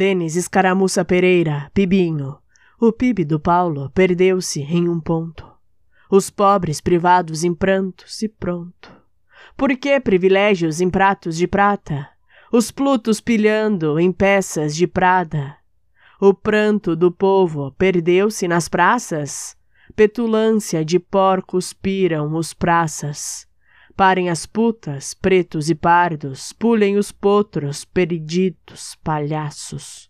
Denis Escaramuça Pereira, Pibinho. O PIB do Paulo perdeu-se em um ponto. Os pobres privados em prantos e pronto. Por que privilégios em pratos de prata? Os plutos pilhando em peças de prada. O pranto do povo perdeu-se nas praças? Petulância de porcos piram os praças. Parem as putas, pretos e pardos, pulem os potros, periditos, palhaços.